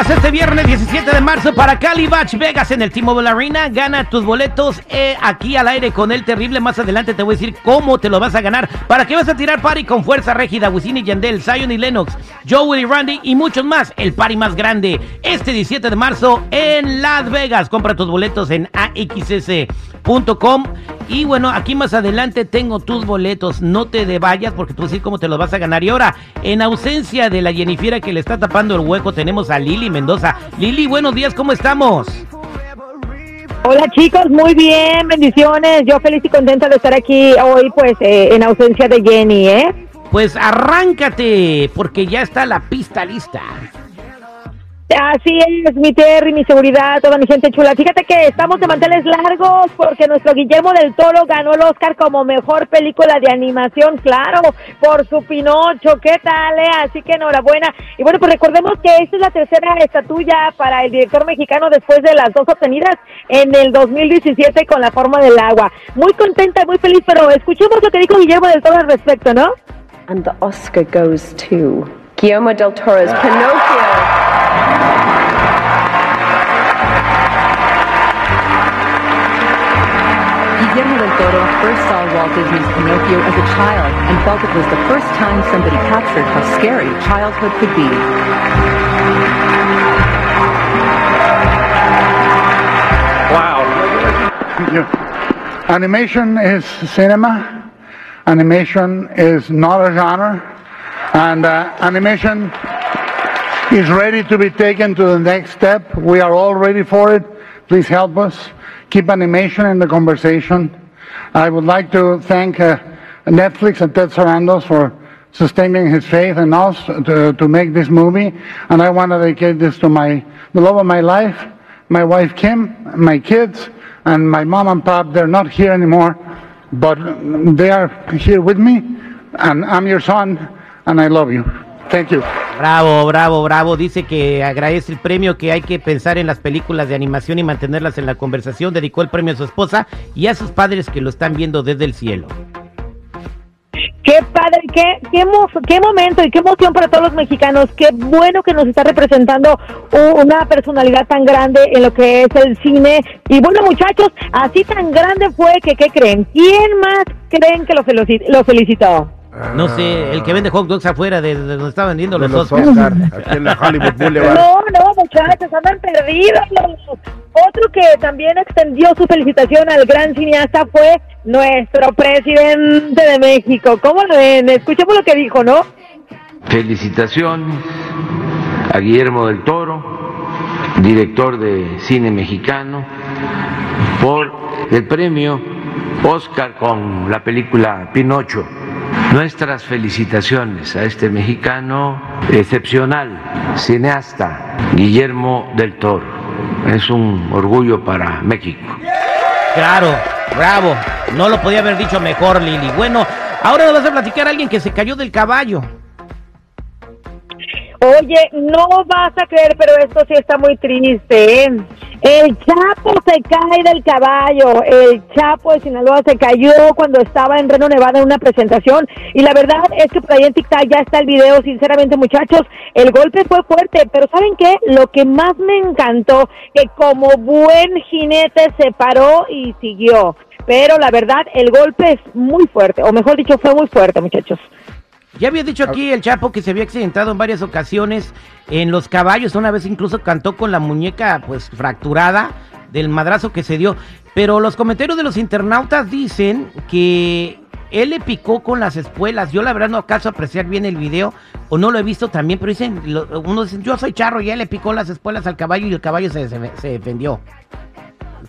Vegas este viernes 17 de marzo para Calibach Vegas en el T-Mobile Arena. Gana tus boletos eh, aquí al aire con el terrible. Más adelante te voy a decir cómo te lo vas a ganar. ¿Para qué vas a tirar party con fuerza régida? Wisin y Yandel, Zion y Lennox, Joey y Randy y muchos más. El party más grande este 17 de marzo en Las Vegas. Compra tus boletos en axs.com. Y bueno, aquí más adelante tengo tus boletos. No te de vayas porque tú decir cómo te los vas a ganar. Y ahora, en ausencia de la Jennifiera que le está tapando el hueco, tenemos a Lili Mendoza. Lili, buenos días, ¿cómo estamos? Hola chicos, muy bien, bendiciones. Yo feliz y contenta de estar aquí hoy, pues eh, en ausencia de Jenny, ¿eh? Pues arráncate, porque ya está la pista lista. Así es, mi Terry, mi seguridad, toda mi gente chula. Fíjate que estamos de manteles largos porque nuestro Guillermo del Toro ganó el Oscar como mejor película de animación, claro, por su Pinocho. ¿Qué tal, eh? Así que enhorabuena. Y bueno, pues recordemos que esta es la tercera estatuilla para el director mexicano después de las dos obtenidas en el 2017 con la forma del agua. Muy contenta, muy feliz, pero escuchemos lo que dijo Guillermo del Toro al respecto, ¿no? And the Oscar goes to Guillermo del Toro's Pinocchio. Guillermo del Toro first saw Walt Disney's Pinocchio as a child and felt it was the first time somebody captured how scary childhood could be. Yeah. Animation is cinema. Animation is not a genre. And uh, animation is ready to be taken to the next step. We are all ready for it. Please help us. Keep animation in the conversation. I would like to thank uh, Netflix and Ted Sarandos for sustaining his faith in us to, to make this movie. And I want to dedicate this to my, the love of my life, my wife Kim, my kids, and my mom and pop. They're not here anymore, but they are here with me. And I'm your son, and I love you. Thank you. Bravo, bravo, bravo. Dice que agradece el premio, que hay que pensar en las películas de animación y mantenerlas en la conversación. Dedicó el premio a su esposa y a sus padres que lo están viendo desde el cielo. Qué padre, qué, qué, emo- qué momento y qué emoción para todos los mexicanos. Qué bueno que nos está representando una personalidad tan grande en lo que es el cine. Y bueno, muchachos, así tan grande fue que, ¿qué creen? ¿Quién más creen que lo, felici- lo felicitó? No sé, el que vende hot dogs afuera de, de donde está vendiendo de los, los Oscars. Oscar, aquí en la Hollywood Boulevard. No, no, muchachos, andan perdidos. Otro que también extendió su felicitación al gran cineasta fue nuestro presidente de México. ¿Cómo lo ven? Escuchemos lo que dijo, ¿no? Felicitaciones a Guillermo del Toro, director de cine mexicano, por el premio Oscar con la película Pinocho. Nuestras felicitaciones a este mexicano excepcional, cineasta, Guillermo del Toro. Es un orgullo para México. Claro, bravo. No lo podía haber dicho mejor, Lili. Bueno, ahora vas a platicar a alguien que se cayó del caballo. Oye, no vas a creer, pero esto sí está muy triste. ¿eh? El Chapo se cae del caballo. El Chapo de Sinaloa se cayó cuando estaba en Reno, Nevada en una presentación. Y la verdad es que por ahí en TikTok ya está el video. Sinceramente, muchachos, el golpe fue fuerte. Pero ¿saben qué? Lo que más me encantó, que como buen jinete se paró y siguió. Pero la verdad, el golpe es muy fuerte. O mejor dicho, fue muy fuerte, muchachos. Ya había dicho aquí el Chapo que se había accidentado en varias ocasiones en los caballos. Una vez incluso cantó con la muñeca pues fracturada del madrazo que se dio. Pero los comentarios de los internautas dicen que él le picó con las espuelas. Yo la verdad no acaso apreciar bien el video o no lo he visto también, pero dicen, unos dicen, yo soy charro y él le picó las espuelas al caballo y el caballo se, se- se defendió.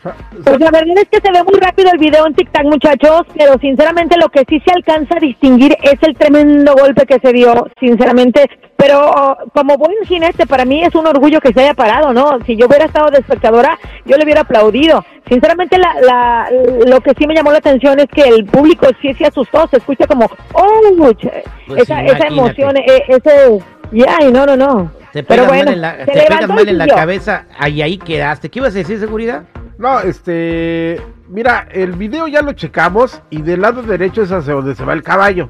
Pues la verdad es que se ve muy rápido el video en TikTok, muchachos, pero sinceramente lo que sí se alcanza a distinguir es el tremendo golpe que se dio, sinceramente. Pero oh, como buen jinete, para mí es un orgullo que se haya parado, ¿no? Si yo hubiera estado de espectadora, yo le hubiera aplaudido. Sinceramente, la, la, lo que sí me llamó la atención es que el público sí se asustó, se escucha como, oh, Pues esa, esa emoción, eh, ese, ya, y no, no, no. Te Pero pegas bueno, mal en la, te y mal en la cabeza, ahí ahí quedaste. ¿Qué ibas a decir, seguridad? No, este. Mira, el video ya lo checamos y del lado derecho es hacia donde se va el caballo.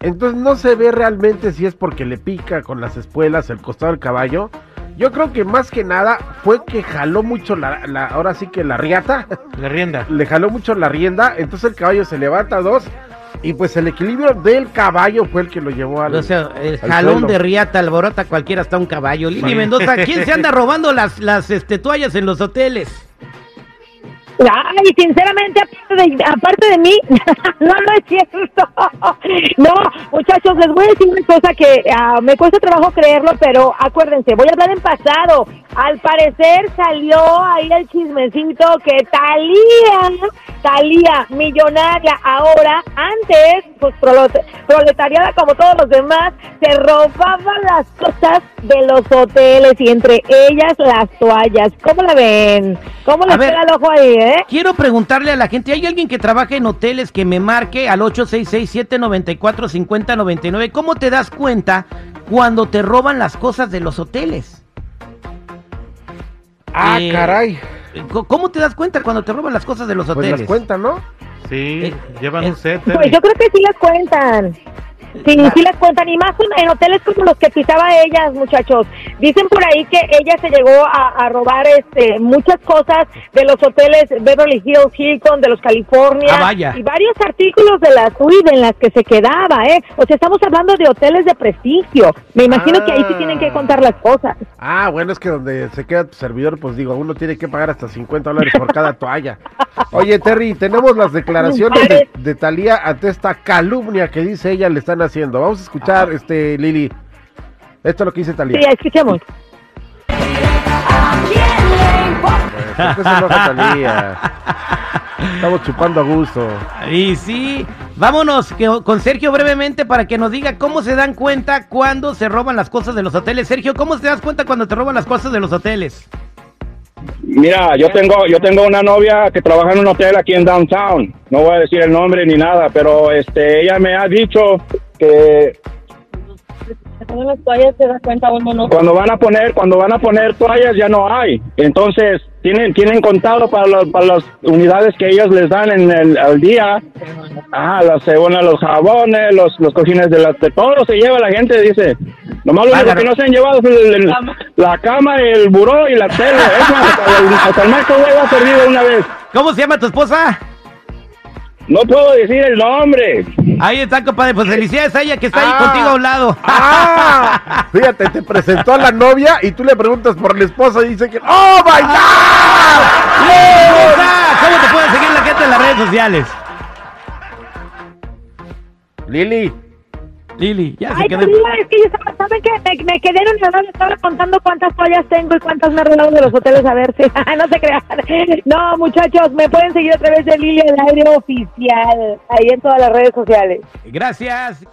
Entonces no se ve realmente si es porque le pica con las espuelas el costado del caballo. Yo creo que más que nada fue que jaló mucho la, la- ahora sí que la riata, La rienda. le jaló mucho la rienda, entonces el caballo se levanta a dos y pues el equilibrio del caballo fue el que lo llevó al... O sea, el al jalón suelo. de riata alborota cualquiera hasta un caballo. Lili. Mendoza, ¿quién se anda robando las, las este, toallas en los hoteles? Ay, sinceramente, aparte de, aparte de mí, no, no es cierto. No, muchachos, les voy a decir una cosa que ah, me cuesta trabajo creerlo, pero acuérdense, voy a hablar en pasado. Al parecer salió ahí el chismecito que Talía, Talía, millonaria, ahora, antes, pues proletariada como todos los demás, se robaba las cosas de los hoteles y entre ellas las toallas. ¿Cómo la ven? ¿Cómo les pega el ojo ahí, eh? Quiero preguntarle a la gente, ¿hay alguien que trabaja en hoteles que me marque al 866-794-5099? ¿Cómo te das cuenta cuando te roban las cosas de los hoteles? Ah, Eh, caray. ¿Cómo te das cuenta cuando te roban las cosas de los Pues hoteles? las cuenta, ¿no? Sí, Eh, llevan eh, un set. Pues yo creo que sí las cuentan. Sí, sí las cuentan. Y más en, hoteles como los que pisaba ellas, muchachos. Dicen por ahí que ella se llegó a, a robar este muchas cosas de los hoteles Beverly Hills, Hilton, de los California. Ah. Y varios artículos de la suite en las que se quedaba, ¿eh? O sea, estamos hablando de hoteles de prestigio. Me imagino que ahí sí tienen que contar las cosas. Ah, bueno, es que donde se queda tu servidor, pues digo, uno tiene que pagar hasta 50 dólares por cada toalla. Oye, Terry, tenemos las declaraciones de, de Talía ante esta calumnia que dice ella le están haciendo. Vamos a escuchar, este, Lili. Esto es lo que dice Sí, Talía. escuchemos. ¿Por qué se enoja Thalía? Estamos chupando a gusto. Y sí, vámonos que- con Sergio brevemente para que nos diga cómo se dan cuenta cuando se roban las cosas de los hoteles. Sergio, ¿cómo te das cuenta cuando te roban las cosas de los hoteles? Mira, yo tengo yo tengo una novia que trabaja en un hotel aquí en downtown. No voy a decir el nombre ni nada, pero este ella me ha dicho que cuando van a poner cuando van a poner toallas ya no hay. Entonces tienen tienen contado para los, para las unidades que ellos les dan en el al día. Ah, las bueno, los jabones, los los cojines de las de todo se lleva la gente dice. Nomás lo único que no se han llevado es el- el- la cama, el buró y la tele. Es más, hasta el, hasta el microwave ha perdido una vez. ¿Cómo se llama tu esposa? No puedo decir el nombre. Ahí está, compadre. Pues felicidades a ella que está ahí Ah. contigo a un lado. ¡Ah! Fíjate, te presentó a la novia y tú le preguntas por la esposa y dice que ¡Oh, my God! ¡Hermosa! ¿Cómo te pueden seguir la gente en las redes sociales? Lili, Lili, ya se Ay, quedó. Talía, es que yo estaba, ¿saben qué? Me, me quedé en un estaba contando cuántas toallas tengo y cuántas me he robado de los hoteles, a ver si, no se crean. No, muchachos, me pueden seguir a través de Lilia del Aire Oficial, ahí en todas las redes sociales. Gracias.